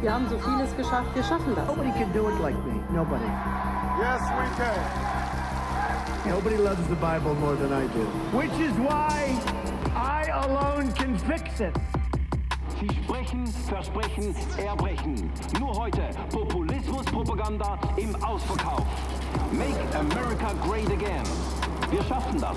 Wir haben so vieles geschafft, wir schaffen das. Nobody can do it like me. Nobody. Yes, we can. Nobody loves the Bible more than I do. Which is why I alone can fix it. Sie sprechen, versprechen, erbrechen. Nur heute Populismus-Propaganda im Ausverkauf. Make America great again. Wir schaffen das.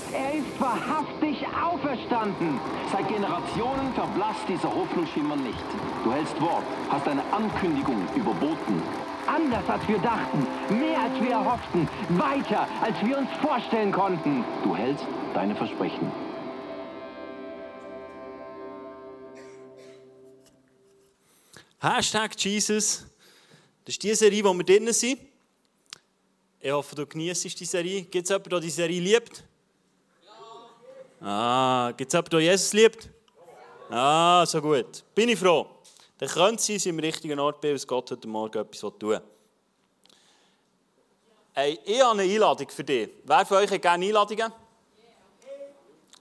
Er ist wahrhaftig auferstanden! Seit Generationen verblasst dieser Hoffnungsschimmer nicht. Du hältst Wort, hast eine Ankündigung überboten. Anders als wir dachten, mehr als wir erhofften, weiter als wir uns vorstellen konnten. Du hältst deine Versprechen. Hashtag Jesus. Das ist die Serie, wo wir drin sind. Ich hoffe, du genießt die Serie. Gibt es jemanden, der die Serie liebt? Ah, gibt es jemanden, der Jesus liebt? Ah, so gut. Bin ich froh. Dann könnte sie im richtigen Ort bin, was Gott heute Morgen etwas tun will. Hey, ich habe eine Einladung für dich. Wer von euch hat gerne Einladungen?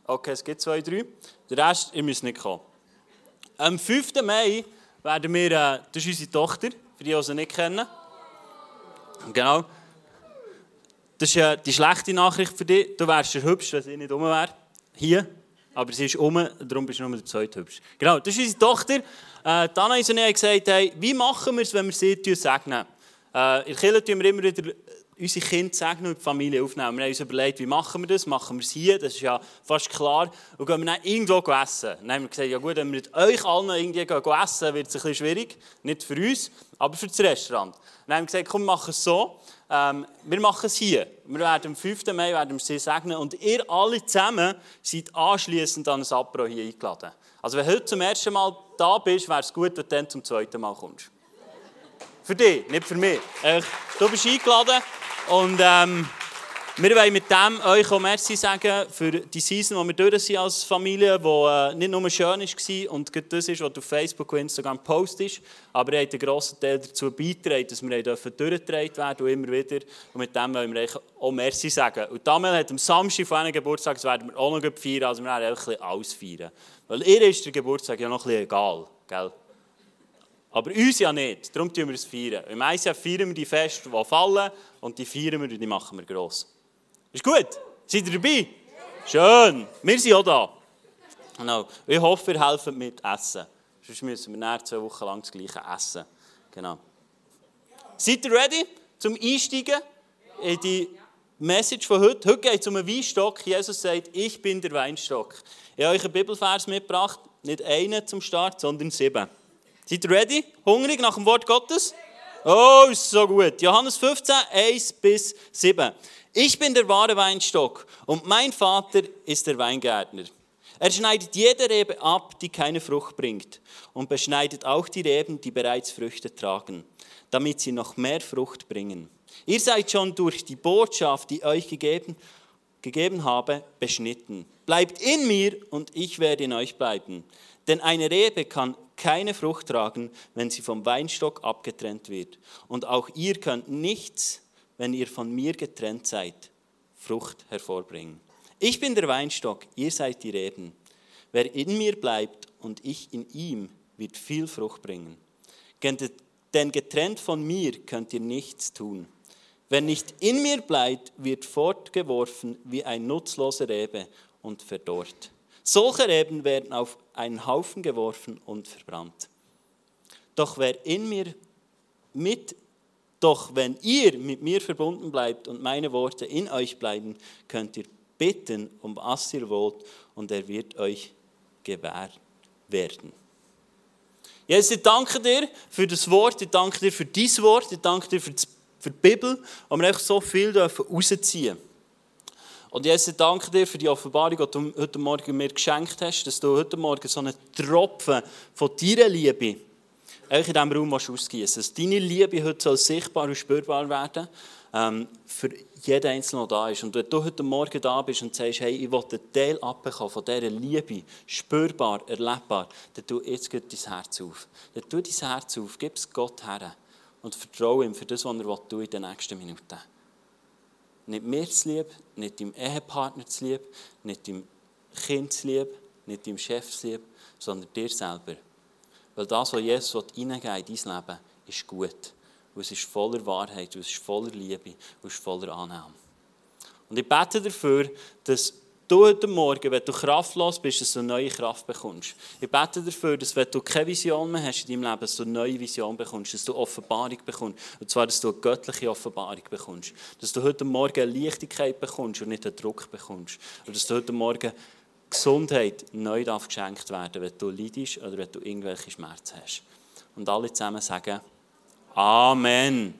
Okay, es gibt zwei, drei. Der Rest, ihr müsst nicht kommen. Am 5. Mai werden wir, äh, das ist unsere Tochter, für die, die sie nicht kennen. Genau. Das ist äh, die schlechte Nachricht für dich. Du wärst der Hübsch, wenn sie nicht um wäre. Hier. Aber sie ist um, darum bist du nur der zweite Hübsch. Genau, das ist unsere Tochter. Äh, Dana und ich gesagt, hey, wie machen wir es, wenn wir sie segnen? Äh, in Kirche tun wir immer wieder unsere Kinder segnen und die Familie aufnehmen. Wir haben uns überlegt, wie machen wir das? Machen wir es hier? Das ist ja fast klar. Und gehen wir dann irgendwo essen. Dann haben wir gesagt, ja gut, wenn wir mit euch allen irgendwie gehen essen, wird es ein bisschen schwierig. Nicht für uns, aber für das Restaurant. Dann haben wir gesagt, komm, wir machen es so. Ähm, wir machen es hier. Wir werden am 5. Mai werden wir sie segnen und ihr alle zusammen seid anschließend an ein Apro hier eingeladen. Also wenn du heute zum ersten Mal da bist, wäre es gut, wenn du dann zum zweiten Mal kommst. Für dich, nicht für mich. Du bist eingeladen und ähm, wir wollen mit dem euch auch Merci sagen für die Season, die wir durch sind als Familie, die äh, nicht nur schön war und das ist, was auf Facebook und Instagram postest, aber ihr habt einen grossen Teil dazu beigetragen, dass wir durchgetragen werden und immer wieder. Und mit dem wollen wir euch auch Merci sagen. Und Damel hat am Samstag von einem Geburtstag, das werden wir auch noch feiern, also wir werden bisschen alles feiern. Weil ihr ist der Geburtstag ja noch ein bisschen egal, gell? Aber uns ja nicht, darum feiern wir es. Feiern. Im Jahr feiern wir die Feste, die fallen, und die feiern wir und die machen wir gross. Ist gut? Seid ihr dabei? Schön. Wir sind auch da. Genau. Ich hoffe, ihr helft mit Essen. Sonst müssen wir nach zwei Wochen lang das Gleiche essen. Genau. Seid ihr ready zum Einsteigen in die Message von heute? Heute geht es um einen Weinstock. Jesus sagt, ich bin der Weinstock. Ich habe euch einen Bibelvers mitgebracht. Nicht einen zum Start, sondern sieben. Seid ihr ready? Hungrig nach dem Wort Gottes? Oh, so gut. Johannes 15, 1 bis 7. Ich bin der wahre Weinstock und mein Vater ist der Weingärtner. Er schneidet jede Rebe ab, die keine Frucht bringt, und beschneidet auch die Reben, die bereits Früchte tragen, damit sie noch mehr Frucht bringen. Ihr seid schon durch die Botschaft, die euch gegeben, gegeben habe, beschnitten. Bleibt in mir und ich werde in euch bleiben. Denn eine Rebe kann keine Frucht tragen, wenn sie vom Weinstock abgetrennt wird. Und auch ihr könnt nichts wenn ihr von mir getrennt seid, Frucht hervorbringen. Ich bin der Weinstock, ihr seid die Reben. Wer in mir bleibt und ich in ihm, wird viel Frucht bringen. Denn getrennt von mir könnt ihr nichts tun. Wer nicht in mir bleibt, wird fortgeworfen wie ein nutzloser Rebe und verdorrt. Solche Reben werden auf einen Haufen geworfen und verbrannt. Doch wer in mir mit doch wenn ihr mit mir verbunden bleibt und meine Worte in euch bleiben, könnt ihr bitten, um was ihr wollt, und er wird euch gewährt werden. Jesus, ich danke dir für das Wort, ich danke dir für dein Wort, ich danke dir für die, Bibel, wo wir so viel rausziehen dürfen. Und Jesus, danke dir für die Offenbarung, die du heute Morgen mir geschenkt hast, dass du heute Morgen so einen Tropfen von deiner Liebe in diesem Raum ausgießen Dass deine Liebe heute soll sichtbar und spürbar werden ähm, für jeden Einzelnen, der da ist. Und wenn du heute Morgen da bist und sagst, hey, ich will einen Teil abbekommen von dieser Liebe, spürbar, erlebbar, dann tu jetzt dein Herz auf. Dann tu dein Herz auf, gib es Gott her und vertraue ihm für das, was er in den nächsten Minuten. Nicht mir zu lieb, nicht deinem Ehepartner zu lieb, nicht deinem Kind zu lieb, nicht deinem Chef zu lieb, sondern dir selber. Weil das, was Jesus in dein Leben, ist gut. Und es ist voller Wahrheit, und es ist voller Liebe, und es ist voller Annahme. Und ich bete dafür, dass du heute Morgen, wenn du kraftlos bist, dass du neue Kraft bekommst. Ich bete dafür, dass wenn du keine Vision mehr hast in deinem Leben, dass du eine neue Vision bekommst, dass du Offenbarung bekommst. Und zwar, dass du eine göttliche Offenbarung bekommst. Dass du heute Morgen eine Leichtigkeit bekommst und nicht einen Druck bekommst. Und dass du heute Morgen Gesundheit neu darf geschenkt werden, wenn du leidest oder wenn du irgendwelche Schmerzen hast. Und alle zusammen sagen, Amen.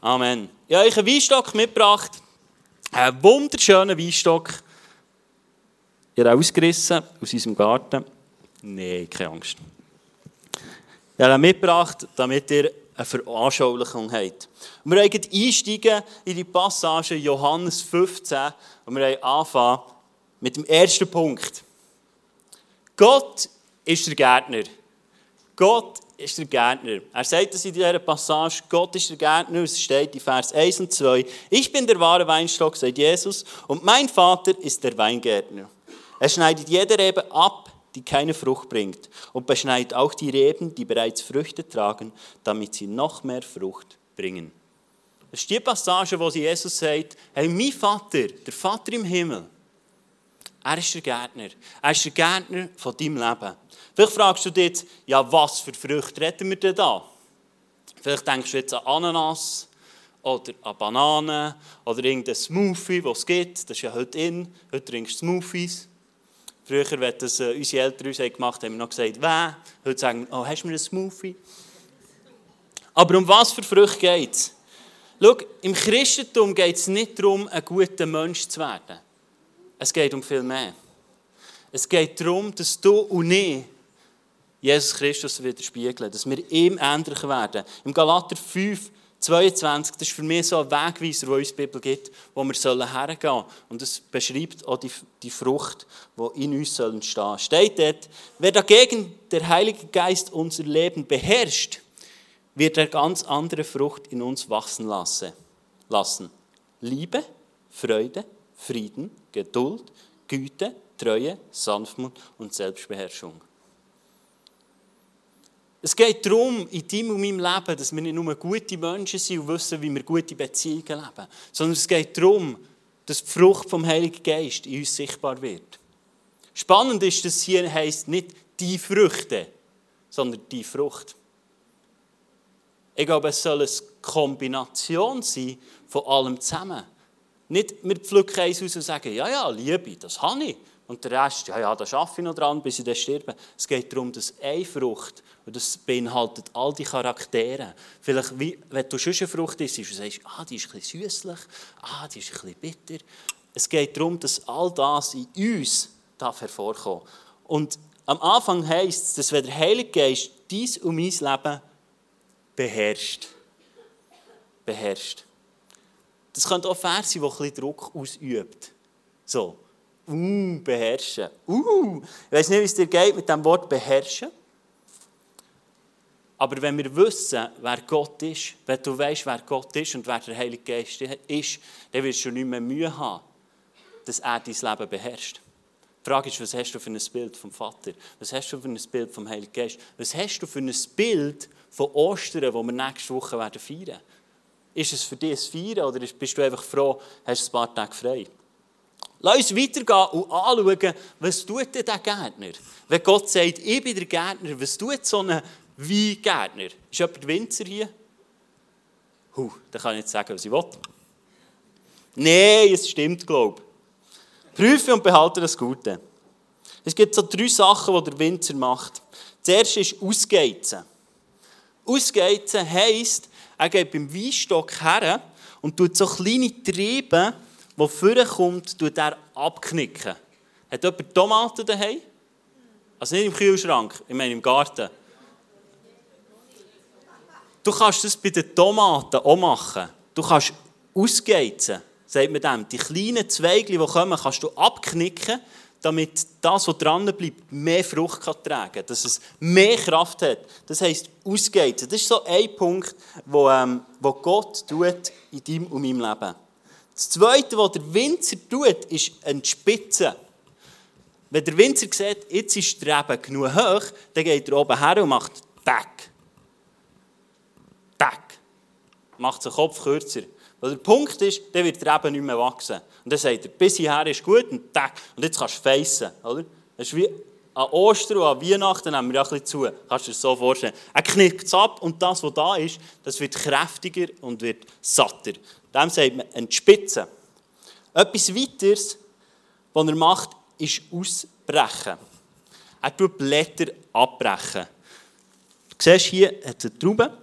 Amen. Ich habe euch einen Weinstock mitgebracht. Einen wunderschönen Weinstock. Ihr ausgerissen aus unserem Garten. Nein, keine Angst. Ich habe mitgebracht, damit ihr eine Veranschaulichung habt. wir wollen einsteigen in die Passage Johannes 15 und wir wollen anfangen mit dem ersten Punkt. Gott ist der Gärtner. Gott ist der Gärtner. Er sagt es in dieser Passage, Gott ist der Gärtner, es steht in Vers 1 und 2. Ich bin der wahre Weinstock, sagt Jesus, und mein Vater ist der Weingärtner. Er schneidet jede Rebe ab, die keine Frucht bringt, und beschneidet auch die Reben, die bereits Früchte tragen, damit sie noch mehr Frucht bringen. Das ist die Passage, wo Jesus sagt, hey, mein Vater, der Vater im Himmel, er ist der Gärtner. Er ist der Gärtner von deinem Leben. Vielleicht fragst du dich jetzt, ja, was für Früchte reden wir denn da? Vielleicht denkst du jetzt an Ananas oder an Bananen oder irgendein Smoothie, das es gibt. Das ist ja heute in. Heute trinkst du Smoothies. Früher, wenn das äh, unsere Eltern uns gemacht haben, haben wir noch gesagt, wer? Heute sagen wir, oh, hast du mir einen Smoothie? Aber um was für Früchte geht es? Schau, im Christentum geht es nicht darum, ein guter Mensch zu werden. Es geht um viel mehr. Es geht darum, dass du und ich Jesus Christus widerspiegeln, dass wir ihm ähnlicher werden. Im Galater 5, 22, das ist für mich so ein Wegweiser, wo uns die Bibel gibt, wo wir hergehen sollen. Und es beschreibt auch die, die Frucht, die in uns entstehen soll. Steht dort, wer dagegen der Heilige Geist unser Leben beherrscht, wird er ganz andere Frucht in uns wachsen lassen. Liebe, Freude, Frieden, Geduld, Güte, Treue, Sanftmut und Selbstbeherrschung. Es geht darum, in deinem und meinem Leben, dass wir nicht nur gute Menschen sind und wissen, wie wir gute Beziehungen leben, sondern es geht darum, dass die Frucht vom Heiligen Geist in uns sichtbar wird. Spannend ist, dass hier heißt nicht die Früchte, sondern die Frucht. Ich glaube, es soll eine Kombination sein von allem zusammen. Nicht, wir pflücken eins aus und sagen, ja, ja, Liebe, das habe ich. Und der Rest, ja, ja, da arbeite ich noch dran, bis ich dann sterbe. Es geht darum, dass eine Frucht, und das beinhaltet all die Charaktere, vielleicht, wie, wenn du schon eine Frucht isst und sagst, ah, die ist ein bisschen süßlich, ah, die ist ein bisschen bitter. Es geht darum, dass all das in uns darf hervorkommen Und am Anfang heisst es, dass wenn der Heilige Geist dies und mein Leben beherrscht, beherrscht, das könnte auch Vers sein, der ein bisschen Druck ausübt. So, uh, beherrschen. Uh, ich weiß nicht, wie es dir geht mit dem Wort beherrschen. Aber wenn wir wissen, wer Gott ist, wenn du weißt, wer Gott ist und wer der Heilige Geist ist, dann wirst du nicht mehr Mühe haben, dass er dein Leben beherrscht. Die Frage ist, was hast du für ein Bild vom Vater? Was hast du für ein Bild vom Heiligen Geist? Was hast du für ein Bild von Ostern, das wir nächste Woche werden feiern ist es für dich ein Feiern oder bist du einfach froh, hast ein paar Tage frei? Lass uns weitergehen und anschauen, was tut denn der Gärtner? Wenn Gott sagt, ich bin der Gärtner, was tut so ein Weingärtner? Ist jemand Winzer hier? Huh, dann kann ich jetzt sagen, was ich will. Nein, es stimmt, glaube ich. Prüfe und behalte das Gute. Es gibt so drei Sachen, die der Winzer macht. Das erste ist Ausgeizen. Ausgeizen heisst, er geht beim Weinstock her und tut so kleine Triebe der vorkommt, tut er abknicken. Hat jemand Tomaten daheim? Also nicht im Kühlschrank, ich meine im Garten. Du kannst das bei den Tomaten auch machen. Du kannst ausgeizen, sagt man dem. Die kleinen Zweige, die kommen, kannst du abknicken, damit das, was dran bleibt, mehr Frucht kann tragen kann, dass es mehr Kraft hat. Das heisst, ausgeizen. Das ist so ein Punkt, wo, ähm, wo Gott tut in deinem und meinem Leben. Das Zweite, was der Winzer tut, ist entspitzen. Wenn der Winzer sieht, jetzt ist der Reben genug hoch, dann geht er oben her und macht Tack. Tack. Macht den Kopf kürzer. Weil der Punkt ist, dann wird der Reben nicht mehr wachsen. Und dann sagt er, bis hierher ist gut und Tack. Und jetzt kannst du feissen. Oder? Das ist wie an Ostern und an Weihnachten nehmen wir ja ein bisschen zu. Kannst du dir das so vorstellen. Er knickt es ab und das, was da ist, das wird kräftiger und wird satter. Dem sagt man entspitzen. Etwas weiteres, was er macht, ist ausbrechen. Er tut Blätter abbrechen. Du siehst hier, hat eine Traube.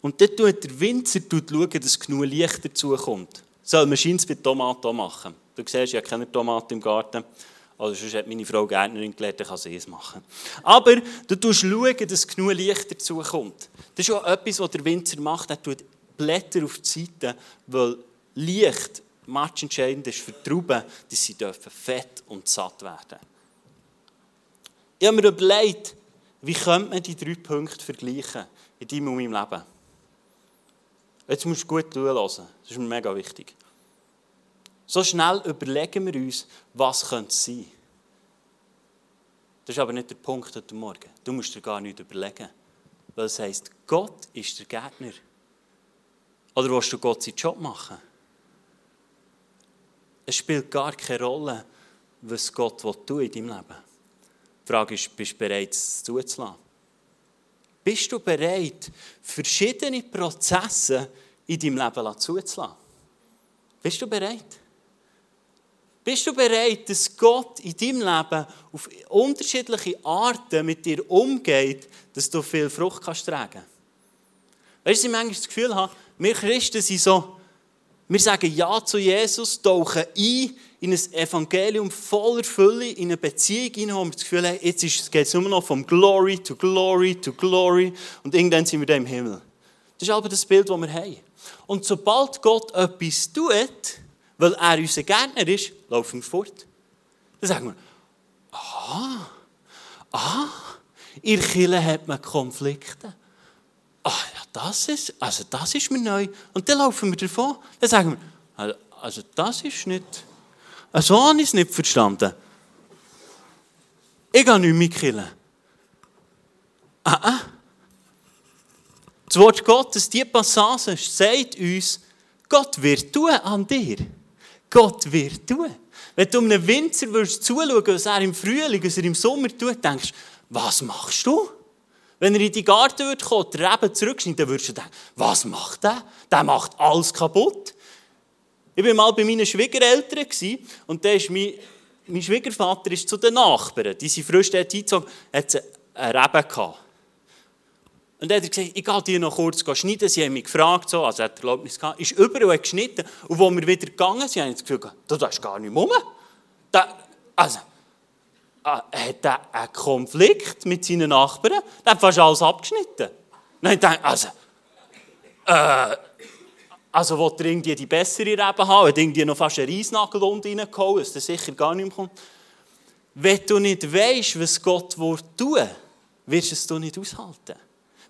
Und dann tut der Winzer schauen, dass genug Licht dazukommt. Soll man scheint bei Tomaten machen. Du siehst, ich habe keine Tomaten im Garten. Oder sonst hat meine Frau Gärtnerin gelernt, dann kann sie es machen. Aber du schauen, dass genug Licht dazukommt. Das ist auch etwas, was der Winzer macht. Er tut Blätter auf die Seite, weil Licht entscheidend ist für die Trauben, dass sie dürfen fett und satt werden Ich habe mir überlegt, wie könnte man die drei Punkte vergleichen in deinem und meinem Leben. Jetzt musst du gut zuhören. Das ist mir mega wichtig. So schnell überlegen wir uns, was könnte es sein. Das ist aber nicht der Punkt heute Morgen. Du musst dir gar nicht überlegen. Weil es heisst, Gott ist der Gärtner. Oder willst du Gott seinen Job machen? Es spielt gar keine Rolle, was Gott tun in deinem Leben. Die Frage ist, bist du bereit, es zuzulassen? Bist du bereit, verschiedene Prozesse in deinem Leben zuzulassen? Bist du bereit? Bist du bereit, dass Gott in deinem Leben auf unterschiedliche Arten mit dir umgeht, dass du viel Frucht kannst tragen Weißt du, ich manchmal das Gefühl habe, wir Christen sind so, wir sagen Ja zu Jesus, tauchen ein in ein Evangelium voller Fülle, in eine Beziehung hinein, wo wir das Gefühl haben, jetzt geht es nur noch vom Glory to Glory to Glory und irgendwann sind wir dann im Himmel. Das ist aber das Bild, das wir haben. Und sobald Gott etwas tut, weil er unser Gärtner ist, laufen wir fort. Dann sagen wir, aha, aha, der Kirche hat man Konflikte. Ah, ja, das ist, also das ist mir neu. Und dann laufen wir davon. Dann sagen wir, also, also das ist nicht, so habe ich es nicht verstanden. Ich gehe nicht mit Kirche. Ah, ah. Das Wort Gottes, diese Passage, sagt uns, Gott wird tun an dir. Gott wird tun. Wenn du einem Winzer würdest zuschauen, was er im Frühling, was er im Sommer tut, denkst du, was machst du? Wenn er in die Garten würde kommen, die Reben zurückschneiden, dann würdest du denken, was macht der? Der macht alles kaputt. Ich war mal bei meinen Schwiegereltern und da ist mein, mein Schwiegervater ist zu den Nachbarn. Die sind frisch dort eingezogen, hat eine Rebe gehabt. Und dann hat er gesagt, ich gehe die noch kurz schneiden. Sie haben mich gefragt, so, also er hat Erlaubnis gehabt, ist überall geschnitten. Und als wir wieder gegangen sind, habe ich das Gefühl, da ist gar nicht rum. Da, also, hat er einen Konflikt mit seinen Nachbarn? Der hat fast alles abgeschnitten. Dann ich dachte, also, äh, also will er irgendwie die bessere Rebe haben, hat irgendwie noch fast einen Reisnagel unten reingehauen, dass der sicher gar nicht mehr kommt. Wenn du nicht weißt, was Gott tun wirst du es nicht aushalten.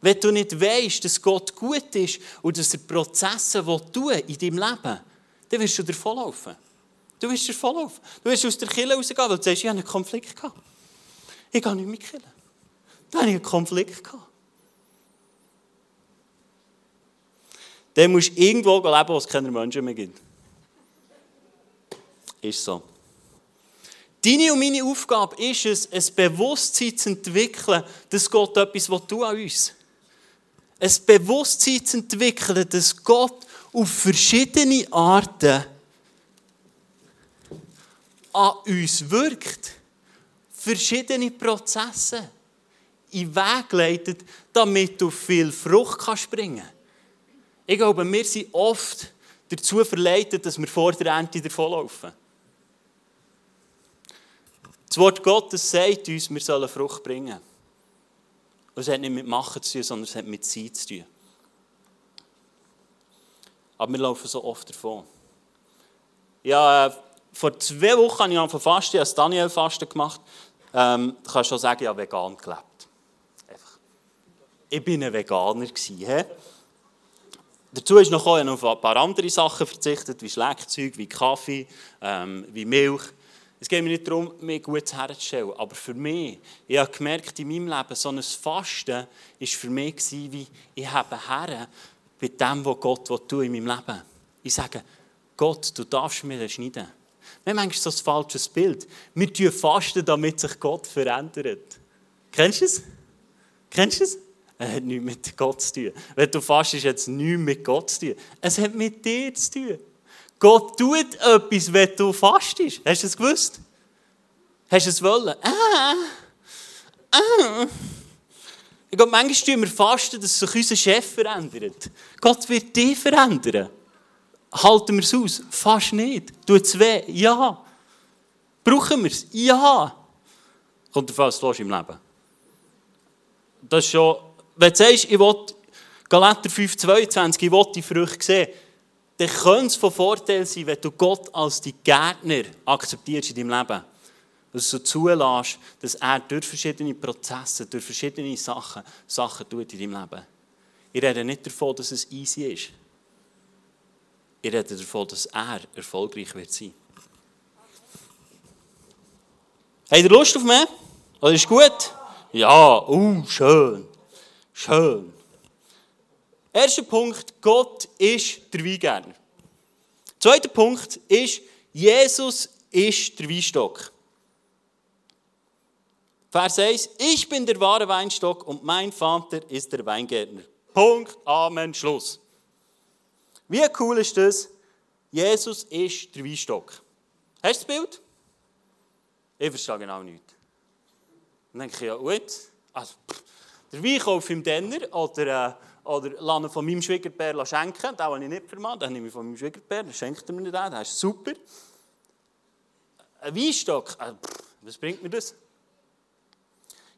Wenn du nicht weißt, dass Gott gut ist und dass er Prozesse tun in deinem Leben, dann wirst du davonlaufen. Du wirst davonlaufen. Du wirst aus der Kille rausgehen, weil du sagst, ich habe einen Konflikt gehabt. Ich gehe nicht mit Kille. Da habe ich einen Konflikt gehabt. Dann musst du irgendwo leben, wo es keine Menschen mehr gibt. Ist so. Deine und meine Aufgabe ist es, ein Bewusstsein zu entwickeln, dass Gott etwas tun an uns ein Bewusstsein zu entwickeln, dass Gott auf verschiedene Arten an uns wirkt. Verschiedene Prozesse in Weg leitet, damit du viel Frucht kannst bringen Ich glaube, wir sind oft dazu verleitet, dass wir vor der Ernte davonlaufen. Das Wort Gottes sagt uns, wir sollen Frucht bringen. Und es hat nicht mit Machen zu tun, sondern es hat mit Sein zu tun. Aber wir laufen so oft davon. Ja, äh, vor zwei Wochen habe ich angefangen Fasten, ich habe das Daniel-Fasten gemacht. Ähm, du kannst schon sagen, ich habe vegan gelebt. Einfach. Ich war ein Veganer. He? Dazu ist noch auf ein paar andere Sachen verzichtet, wie Schleckzeug, wie Kaffee, ähm, wie Milch. Es geht mir nicht darum, mich gut herzustellen, aber für mich, ich habe gemerkt in meinem Leben, so ein Fasten war für mich wie, ich habe Herren bei dem, was Gott tun in meinem Leben. Ich sage, Gott, du darfst mir schneiden. Wir haben manchmal so ein falsches Bild. Wir tun fasten, damit sich Gott verändert. Kennst du es? Kennst du es? Es hat nichts mit Gott zu tun. Wenn du fastest, hat es nichts mit Gott zu tun. Es hat mit dir zu tun. Gott tut etwas, wenn du fastest. Hast du es gewusst? Hast du es wollen? Ah, ah. Ich glaube, manchmal tun wir fasten, dass sich unser Chef verändert. Gott wird dich verändern. Halten wir es aus? Fast nicht. Tut es weh? Ja. Brauchen wir es? Ja. Kommt davon, was du im Leben Das ist schon, wenn du sagst, ich will Galater 5,22, ich will die Früchte sehen, dann könnte es von Vorteil sein, wenn du Gott als die Gärtner akzeptierst in deinem Leben dass du zulässt, dass er durch verschiedene Prozesse, durch verschiedene Sachen, Sachen tut in deinem Leben. Ich rede nicht davon, dass es easy ist. Ich rede davon, dass er erfolgreich wird sein. Habt ihr Lust auf mehr? Oder ist gut? Ja, uh, schön. Schön. Erster Punkt, Gott ist der Weingärtner. Zweiter Punkt ist, Jesus ist der Weinstock. Vers 1, ich bin der wahre Weinstock und mein Vater ist der Weingärtner. Punkt, Amen, Schluss. Wie cool ist das? Jesus ist der Weinstock. Hast du das Bild? Ich verstehe genau nichts. Dann denke ich, ja gut, also, der Wein kaufe ich im Denner oder, äh, oder lasse von meinem Schwiegerpär schenken. Den, den ich nicht vermache, den nehme ich von meinem Schwiegerpär, dann schenkt er mir den, das ist super. Ein Weinstock, äh, was bringt mir das?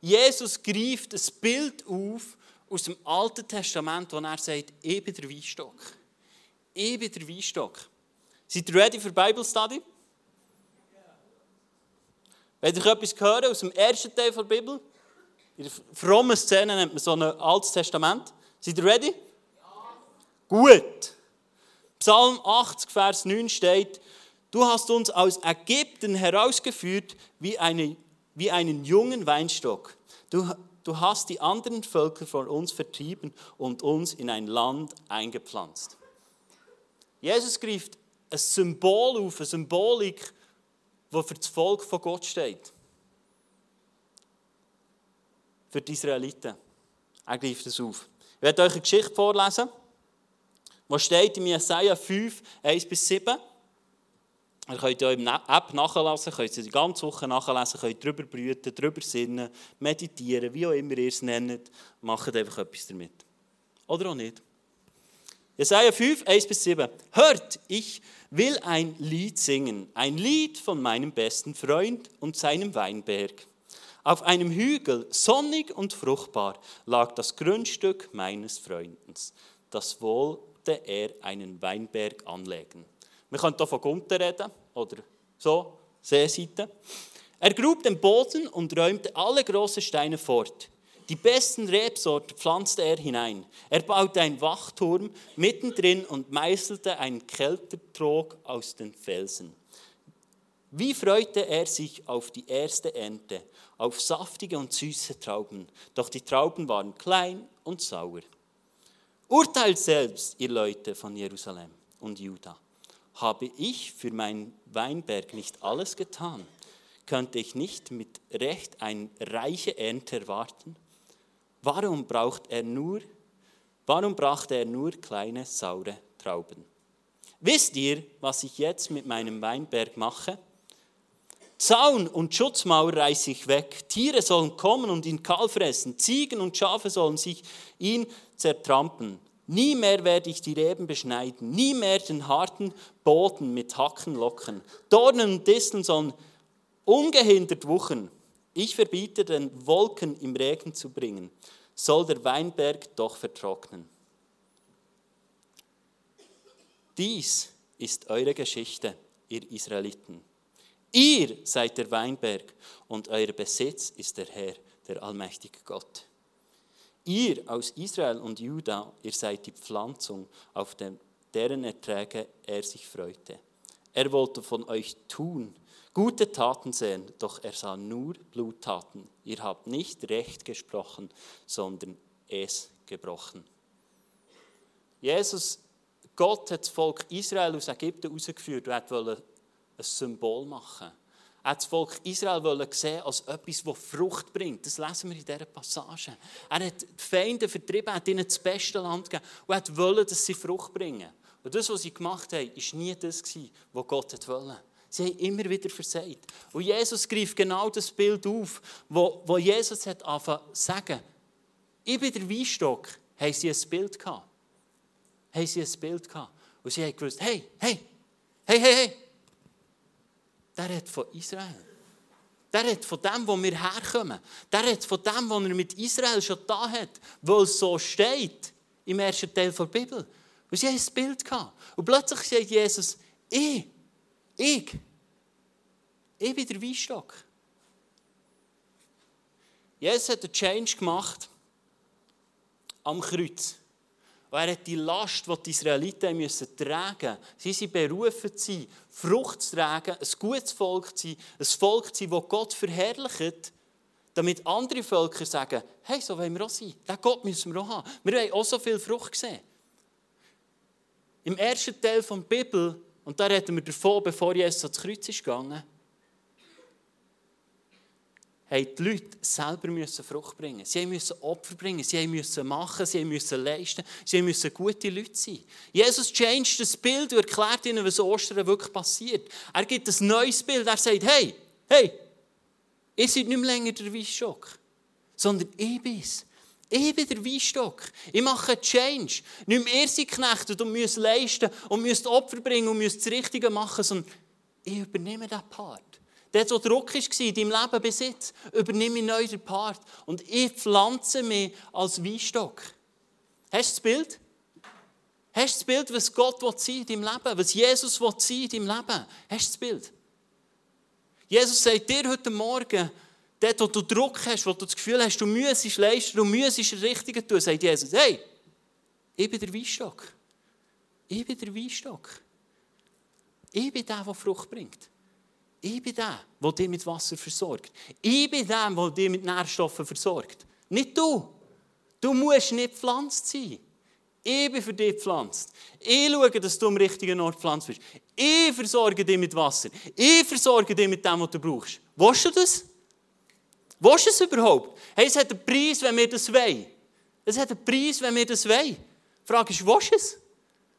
Jesus greift ein Bild auf aus dem Alten Testament, wo er sagt, ich bin der Weinstock. Ich bin der Weinstock. Seid ihr ready für Bible Study? Wenn ihr etwas hören aus dem ersten Teil der Bibel, in der frommen Szene nennt man so ein Altes Testament. Seid ihr ready? Ja. Gut. Psalm 80, Vers 9 steht, Du hast uns aus Ägypten herausgeführt wie eine wie einen jungen Weinstock. Du, du hast die anderen Völker von uns vertrieben und uns in ein Land eingepflanzt. Jesus greift ein Symbol auf, eine Symbolik, die für das Volk von Gott steht. Für die Israeliten. Er greift es auf. Ich werde euch eine Geschichte vorlesen, die steht in Jesaja 5, 1 bis 7. Ihr könnt ja in der App nachlesen, könnt sie die ganze Woche nachlesen, könnt darüber brüten, darüber sinnen, meditieren, wie auch immer ihr es nennt. Macht einfach etwas damit. Oder auch nicht. Jesaja 5, 1 bis 7. Hört, ich will ein Lied singen, ein Lied von meinem besten Freund und seinem Weinberg. Auf einem Hügel, sonnig und fruchtbar, lag das Grundstück meines Freundes. Das wollte er einen Weinberg anlegen. Wir können hier von Gunter reden oder so, Seeseite. Er grub den Boden und räumte alle großen Steine fort. Die besten Rebsorten pflanzte er hinein. Er baute einen Wachturm mittendrin und meißelte einen Kältertrog aus den Felsen. Wie freute er sich auf die erste Ernte, auf saftige und süße Trauben, doch die Trauben waren klein und sauer. Urteilt selbst, ihr Leute von Jerusalem und Juda. Habe ich für meinen Weinberg nicht alles getan? Könnte ich nicht mit Recht eine reiche Ernte erwarten? Warum braucht er nur, warum brachte er nur kleine saure Trauben? Wisst ihr, was ich jetzt mit meinem Weinberg mache? Zaun und Schutzmauer reiße ich weg. Tiere sollen kommen und ihn kahl fressen. Ziegen und Schafe sollen sich ihn zertrampen. Nie mehr werde ich die Reben beschneiden, nie mehr den harten Boden mit Hacken locken. Dornen und Disteln sollen ungehindert wuchern. Ich verbiete den Wolken im Regen zu bringen, soll der Weinberg doch vertrocknen. Dies ist eure Geschichte, ihr Israeliten. Ihr seid der Weinberg und euer Besitz ist der Herr, der allmächtige Gott. Ihr aus Israel und Juda, ihr seid die Pflanzung, auf deren Erträge er sich freute. Er wollte von euch tun, gute Taten sehen, doch er sah nur Bluttaten. Ihr habt nicht recht gesprochen, sondern es gebrochen. Jesus, Gott hat das Volk Israel aus Ägypten herausgeführt und wollte ein Symbol machen. Er hat das Volk Israel sehen als etwas, das Frucht bringt. Das lesen wir in dieser Passage. Er hat die Feinde vertrieben, hat ihnen das beste Land gegeben und wollte, dass sie Frucht bringen. Und das, was sie gemacht haben, war nie das, was Gott wollte. Sie haben immer wieder versagt. Und Jesus greift genau das Bild auf, wo, wo Jesus hat angefangen zu sagen, ich bin der Weinstock, haben sie ein Bild gehabt. Haben sie ein Bild gehabt. Und sie haben gewusst, hey, hey, hey, hey, hey, der redet von Israel. Der redet von dem, wo wir herkommen. Der redet von dem, was er mit Israel schon da hat, weil es so steht im ersten Teil der Bibel. Und sie haben ein Bild gehabt. Und plötzlich sagt Jesus, ich, ich, ich bin der Weinstock. Jesus hat einen Change gemacht am Kreuz. Und er hat die Last, die die Israeliten müssen tragen mussten. Sie sind berufen zu Frucht zu tragen, ein gutes Volk zu sein, ein Volk zu sein, das Gott verherrlicht, damit andere Völker sagen, hey, so wollen wir auch sein. Den Gott müssen wir auch haben. Wir haben auch so viel Frucht gesehen. Im ersten Teil der Bibel, und da reden wir davon, bevor Jesus ans Kreuz ist gegangen, haben die Leute selber müssen Frucht bringen. Sie müssen Opfer bringen, sie müssen machen, sie müssen leisten, sie müssen gute Leute sein. Jesus changed das Bild und erklärt ihnen, was Ostern wirklich passiert. Er gibt ein neues Bild. Er sagt, hey, hey, ihr seid nicht mehr länger der Weinstock, sondern ich bin es. Ich bin der Weinstock. Ich mache Change. Nicht mehr ihr seid und müsst leisten und müsst Opfer bringen und müsst das Richtige machen, sondern ich übernehme diesen Part. Dort, wo Druck war in deinem Leben bis jetzt, übernehme ich neu den Part. Und ich pflanze mich als Weinstock. Hast du das Bild? Hast du das Bild, was Gott will in deinem Leben? Was Jesus will in deinem Leben? Hast du das Bild? Jesus sagt dir heute Morgen, dort, wo du Druck hast, wo du das Gefühl hast, du müsstest leisten, du müsstest das Richtige tun, sagt Jesus, hey, ich bin der Weinstock. Ich bin der Weinstock. Ich bin der, der Frucht bringt. Ich bin der, der dich mit Wasser versorgt. Ich bin der, der dich mit Nährstoffen versorgt. Nicht du. Du musst nicht pflanzt sein. Ich bin für dich gepflanzt. Ich schaue, dass du am richtigen Ort gepflanzt bist. Ich versorge dich mit Wasser. Ich versorge dich mit dem, was du brauchst. Willst du das? Willst du es überhaupt? Hey, es hat einen Preis, wenn wir das wollen. Es hat einen Preis, wenn wir das wollen. Die Frage ist, willst du es?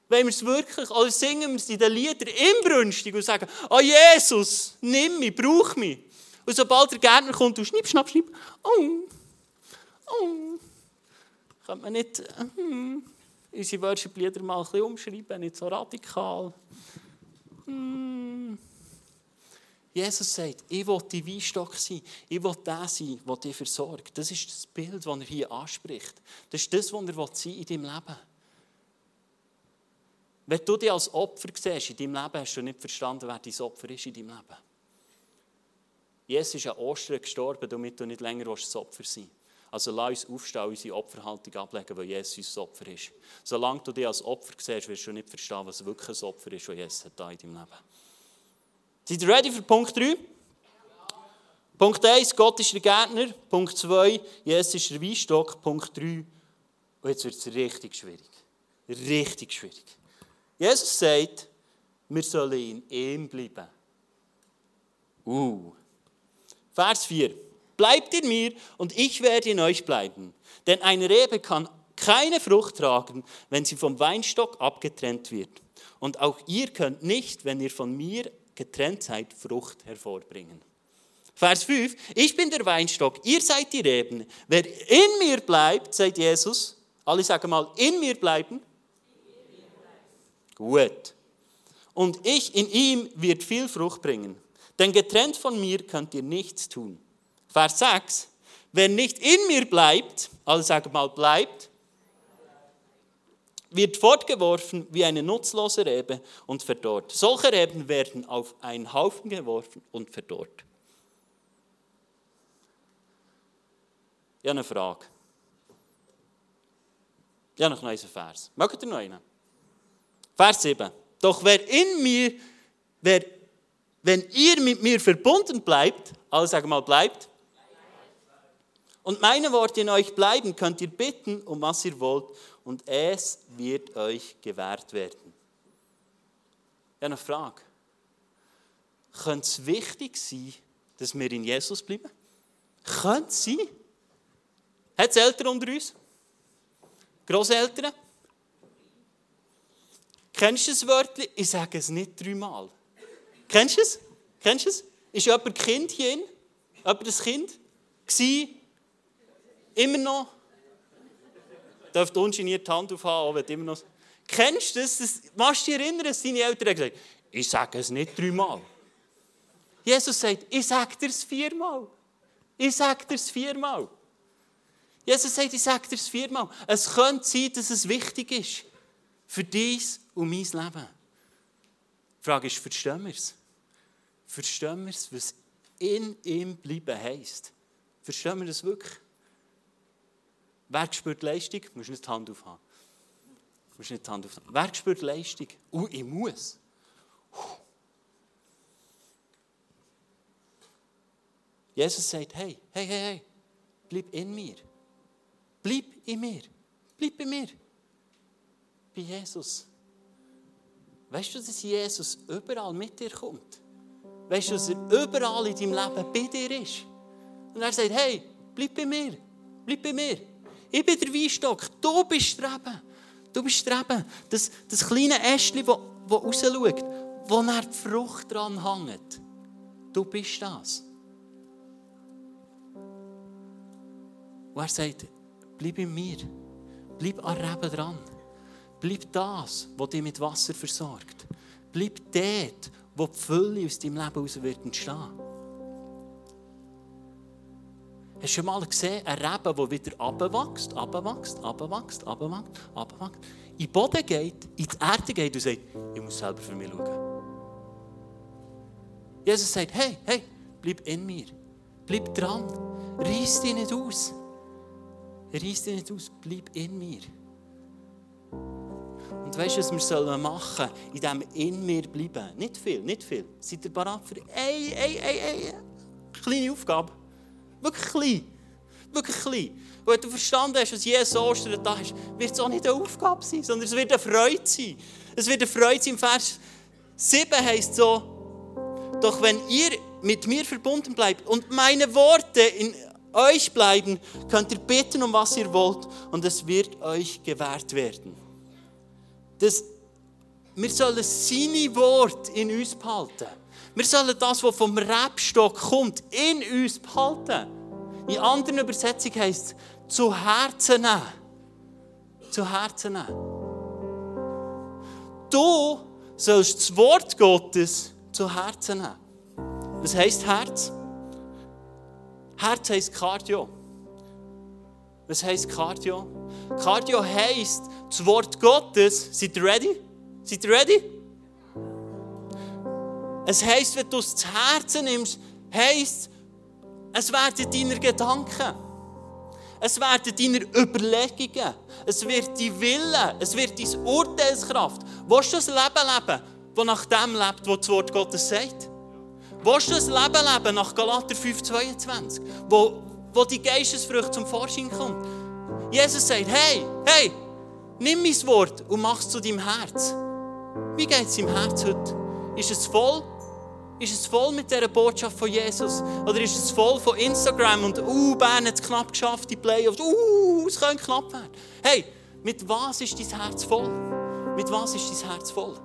Wenn wir es wirklich, oder singen wir es in den Liedern inbrünstig und sagen, oh Jesus, nimm mich, brauch mich. Und sobald der Gärtner kommt, du schnipp, schnapp, schnipp, oh, oh, könnte man nicht hm, unsere Worship-Lieder mal ein bisschen umschreiben, nicht so radikal. Hm. Jesus sagt, ich will die Weinstock sein, ich will der sein, der dich versorgt. Das ist das Bild, das er hier anspricht. Das ist das, was er sein in deinem Leben. Wenn du dich als Opfer siehst in deinem Leben, hast du nicht verstanden, wer dein Opfer ist in deinem Leben. Jesus ist an Ostern gestorben, damit du nicht länger das Opfer sein Also lass uns aufstehen unsere Opferhaltung ablegen, weil Jesus unser Opfer ist. Solange du dich als Opfer siehst, wirst du nicht verstehen, was wirklich ein Opfer ist, das Jesus hat in deinem Leben. Seid ihr ready für Punkt 3? Punkt 1, Gott ist der Gärtner. Punkt 2, Jesus ist der Weinstock. Punkt 3, und jetzt wird es richtig schwierig. Richtig schwierig. Jesus sagt, wir sollen in ihm bleiben. Uh. Vers 4. Bleibt in mir und ich werde in euch bleiben. Denn eine Rebe kann keine Frucht tragen, wenn sie vom Weinstock abgetrennt wird. Und auch ihr könnt nicht, wenn ihr von mir getrennt seid, Frucht hervorbringen. Vers 5. Ich bin der Weinstock, ihr seid die Reben. Wer in mir bleibt, sagt Jesus, Alle sagen mal, in mir bleiben. Gut. Und ich in ihm wird viel Frucht bringen. Denn getrennt von mir könnt ihr nichts tun. Vers 6. Wer nicht in mir bleibt, alle sagen mal bleibt, wird fortgeworfen wie eine nutzlose Rebe und verdorrt. Solche Reben werden auf einen Haufen geworfen und verdorrt. Ich habe eine Frage. Ich habe noch einen Vers. Mögt ihr noch einen? Vers 7. Doch wer in mir, wer, wenn ihr mit mir verbunden bleibt, alle sagen mal bleibt, und meine Worte in euch bleiben, könnt ihr bitten, um was ihr wollt, und es wird euch gewährt werden. Ich habe eine Frage. Könnte es wichtig sein, dass wir in Jesus bleiben? Könnte es sein? Hat es Eltern unter uns? Großeltern? Kennst du das Wörtchen? Ich sage es nicht dreimal. Kennst du es? Kennst du es? Ist jemand Kind hier? Jemand ein Kind? Gewesen? Immer noch? Dürft ungeniert die Hand aufhaben, immer noch... Kennst du das? das machst du dich erinnern, dass deine Eltern gesagt haben, ich sage es nicht dreimal. Jesus sagt, ich sage dir es viermal. Ich sage dir es viermal. Jesus sagt, ich sage dir es viermal. Es könnte sein, dass es wichtig ist. Für dies und mein Leben. Die Frage ist, verstehen wir es? Verstehen wir es, was in ihm bleiben heisst? Verstehen wir das wirklich? Wer spürt Leistung? Du musst nicht die Hand aufhaben. Du musst nicht die Hand aufhaben. Wer spürt Leistung? Oh, ich muss. Jesus sagt, hey, hey, hey, hey, bleib in mir. Bleib in mir. Bleib bei mir. Bei Jesus. Weißt du, dass Jesus überall mit dir kommt? Weißt du, dass er überall in deinem Leben bei dir ist? Und er sagt, hey, bleib bei mir. Bleib bei mir. Ich bin der Weinstock, du bist Streben. Du bist Streben. Das, das kleine Ästchen, das, rausschaut, wo er die Frucht dran hängt. Du bist das. Und er sagt, bleib in mir. Bleib an Reben dran. Bleib das, was dich mit Wasser versorgt. Bleib dort, wo die Fülle aus deinem Leben heraus wird entstehen. Hast du schon mal gesehen, ein Reben, der wieder abwächst, abwächst, abwächst, abwächst, abwächst, in den Boden geht, in die Erde geht und sagt, ich muss selber für mich schauen. Jesus sagt, hey, hey, bleib in mir. Bleib dran. Reiss dich nicht aus. Reiss dich nicht aus. Bleib in mir. Und weißt du, was wir machen sollen, in dem in mir bleiben? Nicht viel, nicht viel. Seid ihr bereit für eine, eine, eine, eine kleine Aufgabe? Wirklich klein. Wirklich klein. Und wenn du verstanden hast, was Jesus Ostern da ist, wird es auch nicht eine Aufgabe sein, sondern es wird eine Freude sein. Es wird eine Freude sein. Im Vers 7 heißt so, doch wenn ihr mit mir verbunden bleibt und meine Worte in euch bleiben, könnt ihr bitten, um was ihr wollt, und es wird euch gewährt werden. Das, wir sollen seine Wort in uns behalten. Wir sollen das, was vom Rebstock kommt, in uns behalten. In anderen Übersetzungen heißt es, zu Herzen nehmen. Zu Herzen nehmen. Du sollst das Wort Gottes zu Herzen nehmen. Was heisst Herz? Herz heisst Cardio. Was heisst Cardio? Cardio heisst, das Wort Gottes, seid ihr ready? Seid ihr ready? Es heisst, wenn du es zu Herzen nimmst, heisst, es werden deine Gedanken. Es werden deine Überlegungen. Es wird dein Wille. Es wird deine Urteilskraft. Willst du ein Leben leben, das nach dem lebt, was das Wort Gottes sagt? Willst du ein Leben leben nach Galater 5,22, wo, wo die Geistesfrucht zum Vorschein kommt? Jesus sagt, hey, hey, nimm mein Wort und mach es zu deinem Herz. Wie geht es im Herz heute? Ist es voll ist es voll mit dieser Botschaft von Jesus? Oder ist es voll von Instagram und «Uh, Bern hat es knapp geschafft, die Playoffs, uh, es könnte knapp werden». Hey, mit was ist dein Herz voll? Mit was ist dein Herz voll?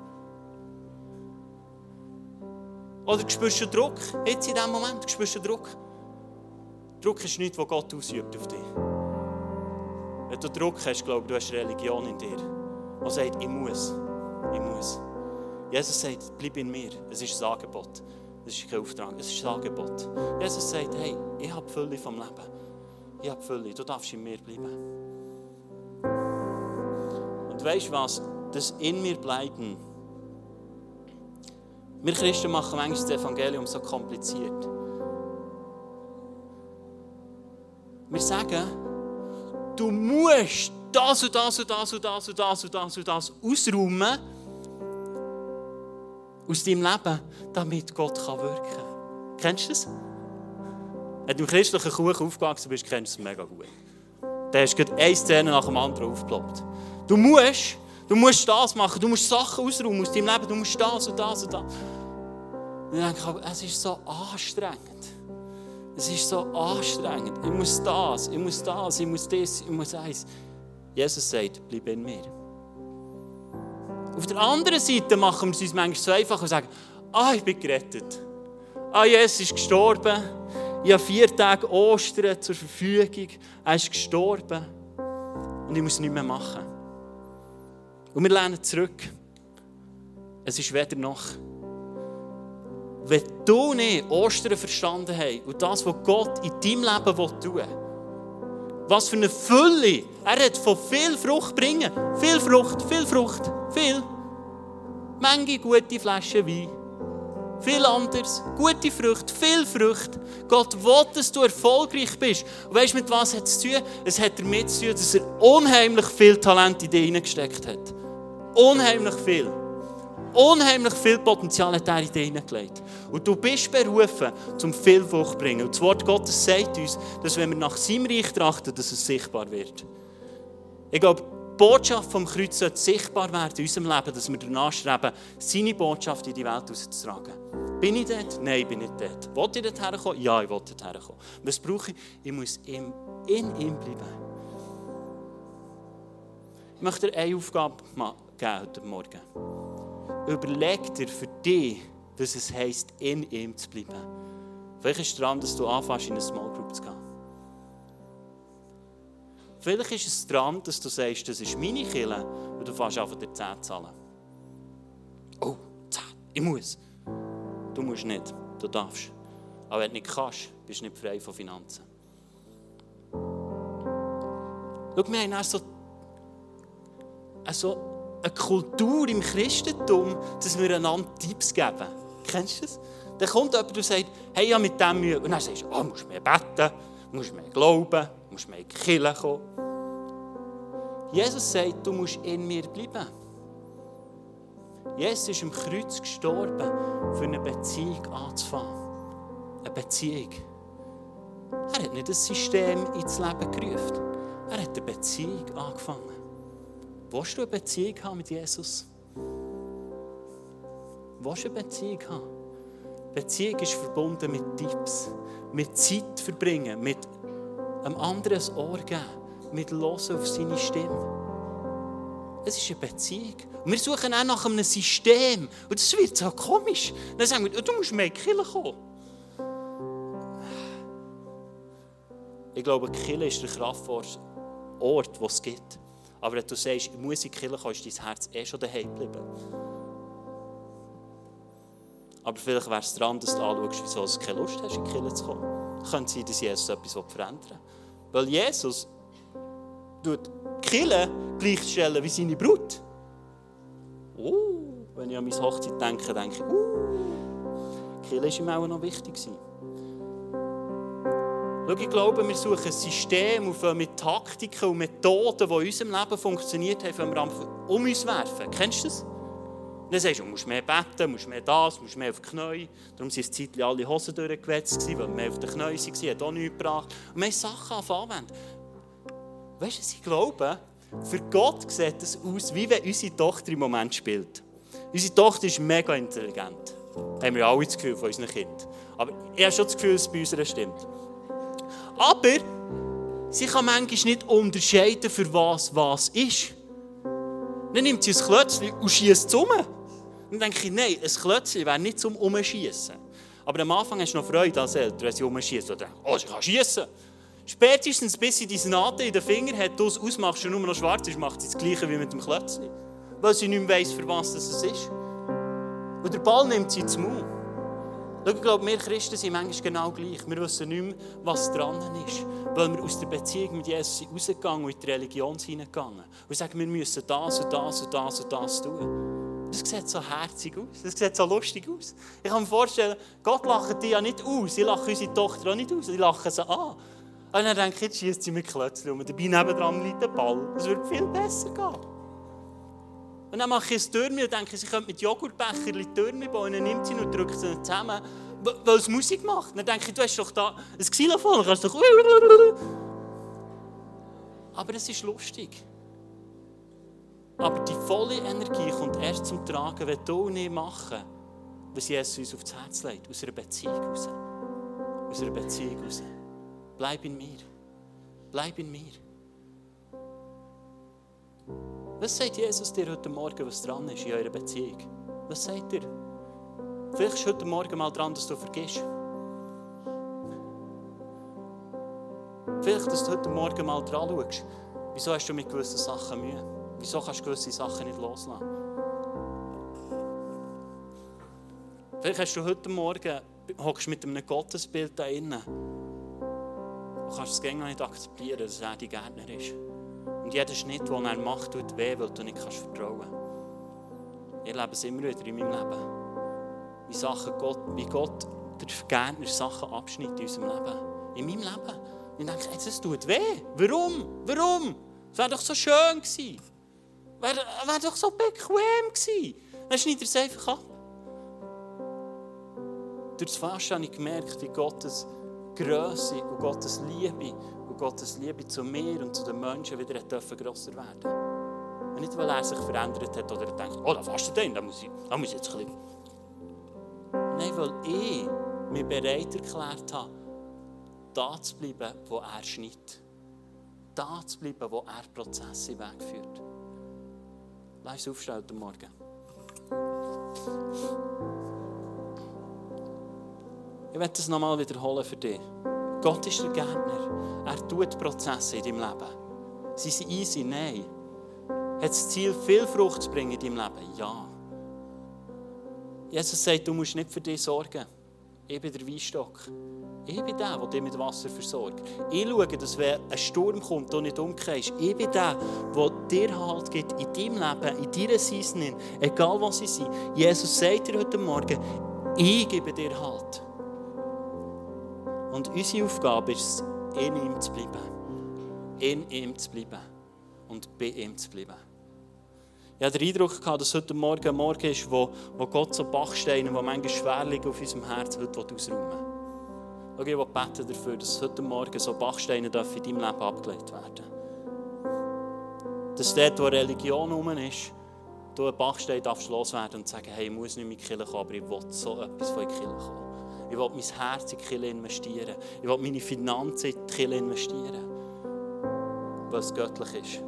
Oder spürst du Druck jetzt in diesem Moment? Spürst du Druck? Druck ist nichts, was Gott ausübt auf dich. Wenn du Druck hast, glaube ich, du hast Religion in dir. Die sagt, ich muss. Ich muss. Jesus sagt, bleib in mir. Es ist ein Angebot. Es ist kein Auftrag, es ist ein Angebot. Jesus sagt, hey, ich habe Fülle vom Leben. Ich habe Fülle, du darfst in mir bleiben. Und weißt du was? Das in mir bleiben. Wir Christen machen manchmal das Evangelium so kompliziert. Wir sagen, du musst das und das und das und das und das und das und das ausräumen aus deinem Leben, damit Gott kann wirken kann. Kennst du das? Wenn du im christlichen Kuchen aufgewachsen bist, kennst du es mega gut. Da hast du eine Szene nach dem anderen aufgeploppt. Du musst, du musst das machen, du musst Sachen ausräumen aus deinem Leben, du musst das und das und das. Und ich denke, es ist so anstrengend. Es ist so anstrengend. Ich muss das, ich muss das, ich muss das, ich muss eins. Jesus sagt, bleib in mir. Auf der anderen Seite machen wir es uns manchmal so einfach und sagen, ah, ich bin gerettet. Ah, Jesus ist gestorben. Ich habe vier Tage Ostern zur Verfügung. Er ist gestorben. Und ich muss nichts mehr machen. Und wir lernen zurück. Es ist weder noch. Wenn du nicht Ostern verstanden hast und das, was Gott in deinem Leben tun will, was für eine Fülle. Er hat von viel Frucht bringen. Viel Frucht, viel Frucht, viel. Menge gute Flaschen Wein. Viel anderes, gute Frucht, viel Frucht. Gott will, dass du erfolgreich bist. Und weißt du, mit was hat es zu tun? Es hat damit zu tun, dass er unheimlich viel Talent in dich hineingesteckt hat. Unheimlich viel. Unheimlich viel Potenzial hat er in dich hineingelegt. Und du bist berufen, zum viel zu bringen. Und das Wort Gottes sagt uns, dass wenn wir nach seinem Reich trachten, dass es sichtbar wird. Ich glaube, die Botschaft vom Kreuz sollte sichtbar werden in unserem Leben, dass wir danach streben, seine Botschaft in die Welt rauszutragen. Bin ich dort? Nein, bin ich dort. Wollte ich dort herkommen? Ja, ich wollte dort herkommen. Was brauche ich? Ich muss in, in ihm bleiben. Ich möchte dir eine Aufgabe geben heute Morgen. Überleg dir für dich, was es heisst, in ihm zu bleiben. Vielleicht ist es daran, dass du anfängst, in eine Small Group zu gehen. Vielleicht ist es daran, dass du sagst, das ist meine Kille und du fängst einfach dir 10 zahlen. Oh, 10, ich muss. Du musst nicht, du darfst. Aber wenn du nicht kannst, bist du nicht frei von Finanzen. Schau, wir haben auch so, eine Kultur im Christentum, dass wir einander Tipps geben. Kennst du das? Dann kommt jemand und sagt, hey, ja mit dem Mühe. Und dann sagst du, oh, musst mehr beten, musst mehr glauben, musst mehr in die Kirche kommen. Jesus sagt, du musst in mir bleiben. Jesus ist am Kreuz gestorben, für eine Beziehung anzufangen. Eine Beziehung. Er hat nicht ein System ins Leben gerufen. Er hat eine Beziehung angefangen. Willst du eine Beziehung haben mit Jesus? Willst eine Beziehung haben? Beziehung ist verbunden mit Tipps, mit Zeit verbringen, mit einem anderen Ohr geben, mit Hören auf seine Stimme. Es ist eine Beziehung. Und wir suchen auch nach einem System. Und das wird so komisch. Dann sagen wir, du musst mehr Kirche kommen. Ich glaube, Kirche ist der kraftvollste Ort, den es gibt. Aber wenn du sagst, ich muss in die Kirche kommen, ist dein Herz eh schon daheim geblieben. Aber vielleicht wäre es dran, dass du anschaust, wieso du keine Lust hast, in die Kirche zu kommen. Könnte sein, dass Jesus etwas verändern will. Weil Jesus tut die Kirche gleichstellen wie seine Brut. Uh, wenn ich an meine Hochzeit denke, denke ich, uh, die Kirche war ihm auch noch wichtig. Schau, ich glaube, wir suchen ein System auf mit Taktiken und Methoden, die in unserem Leben funktioniert haben, wenn wir um uns werfen. Kennst du das? Dann sagst du, du musst mehr beten, musst mehr das, musst mehr auf die Knie. Darum waren Zeit alle Hosen durchgewetzt, weil mehr auf den Knie waren, hat auch nichts gebracht. Und wir haben Sachen anwenden. Weißt du, ich glaube, für Gott sieht es aus, wie wenn unsere Tochter im Moment spielt. Unsere Tochter ist mega intelligent. Haben wir alle das Gefühl von unseren Kindern. Aber ich habe schon das Gefühl, dass es bei uns stimmt. Aber sie kann manchmal nicht unterscheiden, für was was ist. Dann nimmt sie ein Klötzchen und schießt es. Dann denke ich, nein, ein Klötzchen wäre nicht zum Umschießen. Aber am Anfang hast du noch Freude als Eltern, wenn sie umschießt. Oder, oh, sie kann schießen. Spätestens bis sie diese Naht in den Finger hat, du es ausmachst und nur noch schwarz ist, macht sie das Gleiche wie mit dem Klötzchen. Weil sie nicht mehr weiss, für was das ist. Und der Ball nimmt sie zum Mund. Ich glaube, wir Christen sind manchmal genau gleich. Wir wissen nicht mehr, was dran ist. Weil wir aus der Beziehung mit Jesus rausgegangen und in die Religion hineingegangen. Und sagen, wir müssen das und das und das und das tun. Das sieht so herzig aus. Das sieht so lustig aus. Ich kann mir vorstellen, Gott lacht die ja nicht aus. Ich lache unsere Tochter auch nicht aus. Ich lache sie an. Und dann denke ich, jetzt schießt sie mit Klötzchen und dabei nebendran liegt der Ball. Das würde viel besser gehen. Und dann mache ich ein Türme und denke, sie könnte mit Joghurtbecher Türme bauen. Und dann nimmt sie und drückt sie zusammen, weil es Musik macht. Dann denke ich, du hast doch da ein Xylophon, kannst doch... Aber es ist lustig. Aber die volle Energie kommt erst zum Tragen, wenn du nicht machen, was Jesus uns aufs Herz legt. Aus einer Beziehung raus. Aus einer Beziehung raus. Bleib in mir. Bleib in mir. Was sagt Jesus dir heute Morgen, was dran ist in eurer Beziehung? Was sagt er? Vielleicht ist heute Morgen mal dran, dass du vergisst. Vielleicht, dass du heute Morgen mal dran schaust. Wieso hast du mit gewissen Sachen Mühe? Wieso kannst du gewisse Sachen nicht loslassen? Vielleicht hast du heute Morgen, mit einem Gottesbild da innen und kannst es gerne nicht akzeptieren, dass er die Gärtner ist. Und jeder Schnitt, den er macht, tut weh, weil du nicht vertrauen kannst. Ich lebe es immer wieder in meinem Leben. Wie, Sachen Gott, wie Gott der Gärtner Sachen abschneidet in unserem Leben. In meinem Leben. Und ich denke, das tut weh. Warum? Warum? Es wäre doch so schön gewesen. Wäre wär doch so bequem gewesen. Dann schneidet er es einfach ab. Durch das Fasten habe ich gemerkt, wie Gottes Größe und Gottes Liebe und Gottes Liebe zu mir und zu den Menschen wieder grosser werden. Und nicht, weil er sich verändert hat oder er denkt, oh, da fastet er, da muss ich, da muss ich jetzt ein bisschen. Nein, weil ich mich bereit erklärt habe, da zu bleiben, wo er schneidet. Da zu bleiben, wo er Prozesse wegführt. Lass uns aufstehen heute Morgen. Ich werde das nochmal wiederholen für dich. Gott ist der Gärtner. Er tut Prozesse in deinem Leben. Sie sind easy? Nein. Hat das Ziel, viel Frucht zu bringen in deinem Leben? Ja. Jesus sagt, du musst nicht für dich sorgen. Ich bin der Weinstock. Ich bin der, der dich mit Wasser versorgt. Ich schaue, dass wenn ein Sturm kommt, du nicht umkehrst. Ich bin der, der dir Halt gibt in deinem Leben, in deiner Season, egal was sie sind. Jesus sagt dir heute Morgen, ich gebe dir Halt. Und unsere Aufgabe ist es, in ihm zu bleiben. In ihm zu bleiben. Und bei ihm zu bleiben. Ich hatte den Eindruck, gehabt, dass heute Morgen ein Morgen ist, wo, wo Gott so Bachsteine, die manchmal schwer liegen auf unserem Herzen, heute ausräumen will. Ich will beten dafür, dass heute Morgen so Bachsteine in deinem Leben abgelegt werden Dass dort, wo Religion herum ist, du einen Bachstein darfst loswerden und sagen, hey, ich muss nicht in die kommen, aber ich will so etwas von der Kirche kommen. Ich will mein Herz in die investieren. Ich will meine Finanzen in die investieren. Es göttlich ist.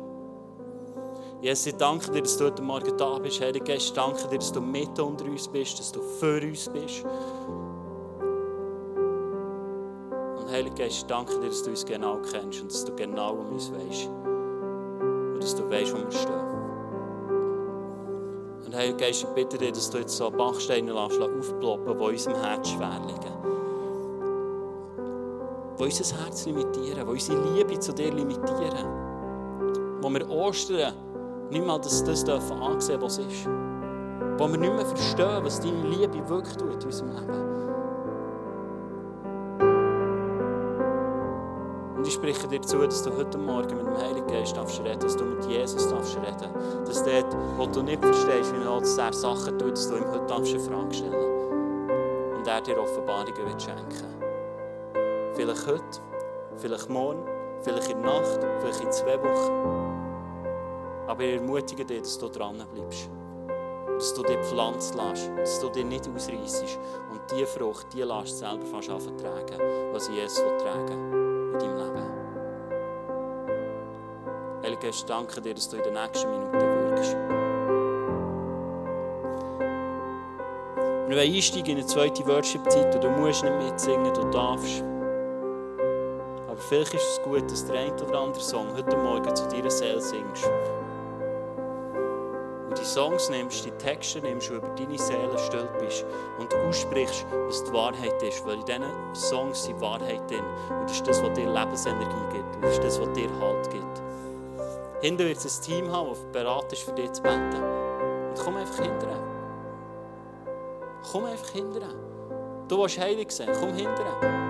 Jesus, ich danke dir, dass du heute Morgen da bist. Heilige Geist, danke dir, dass du mit unter uns bist, dass du für uns bist. Heilige Geist, danke dir, dass du uns genau kennst und dass du genau um uns weißt. Und dass du weißt, wo wir stehen. Und Heilige Geist, ich bitte dir, dass du jetzt so Bachsteine lässt, aufploppen, die unserem Herz schwer liegen. Die unser Herz limitieren, die unsere Liebe zu dir limitieren. Wo wir Ostern nicht mal das, das dürfen ansehen, was ist. Wo wir nicht mehr verstehen, was deine Liebe wirklich tut in unserem Leben. Und ich spreche dir zu, dass du heute Morgen mit dem Heiligen Geist darfst reden, dass du mit Jesus darfst reden. Dass dort, wo du nicht verstehst, wie er dass er Sachen tut, dass du ihm heute darfst eine Frage stellen Und er dir Offenbarungen wird schenken. Vielleicht heute, vielleicht morgen, vielleicht in der Nacht, vielleicht in zwei Wochen. Aber ich ermutige dich, dass du dran bleibst. Dass du dich pflanzen lässt, dass du dich nicht ausreißt und diese Frucht, die lässt selber fast tragen, was Jesus will tragen in deinem Leben. Heilige Geist, danke dir, dass du in den nächsten Minuten wirkst. Wir wollen einsteigen in eine zweite Worship-Zeit und du musst nicht mitsingen, du darfst. Aber vielleicht ist es gut, dass der eine oder andere Song heute Morgen zu deiner Seele singst. Die Songs nimmst, die Texte nimmst und über deine Seele stülpst und aussprichst, was die Wahrheit ist. Weil in diesen Songs sind Wahrheit drin. Und das ist das, was dir Lebensenergie gibt. Und das ist das, was dir Halt gibt. Hinten wird es ein Team haben, das bereit ist, für dich zu beten. Und komm einfach hinterher. Komm einfach hinterher. Du willst heilig sein, komm hinterher.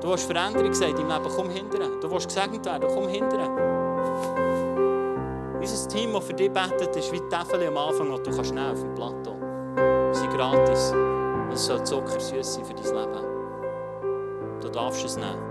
Du willst Veränderung sein in deinem Leben, komm hinterher. Du willst gesegnet werden, komm hinterher. Unser Team, das für dich betet, ist wie die Tafel am Anfang, die du kannst nehmen auf dem Plateau. Sie gratis. Es soll zuckersüß sein für dein Leben. Du darfst es nehmen.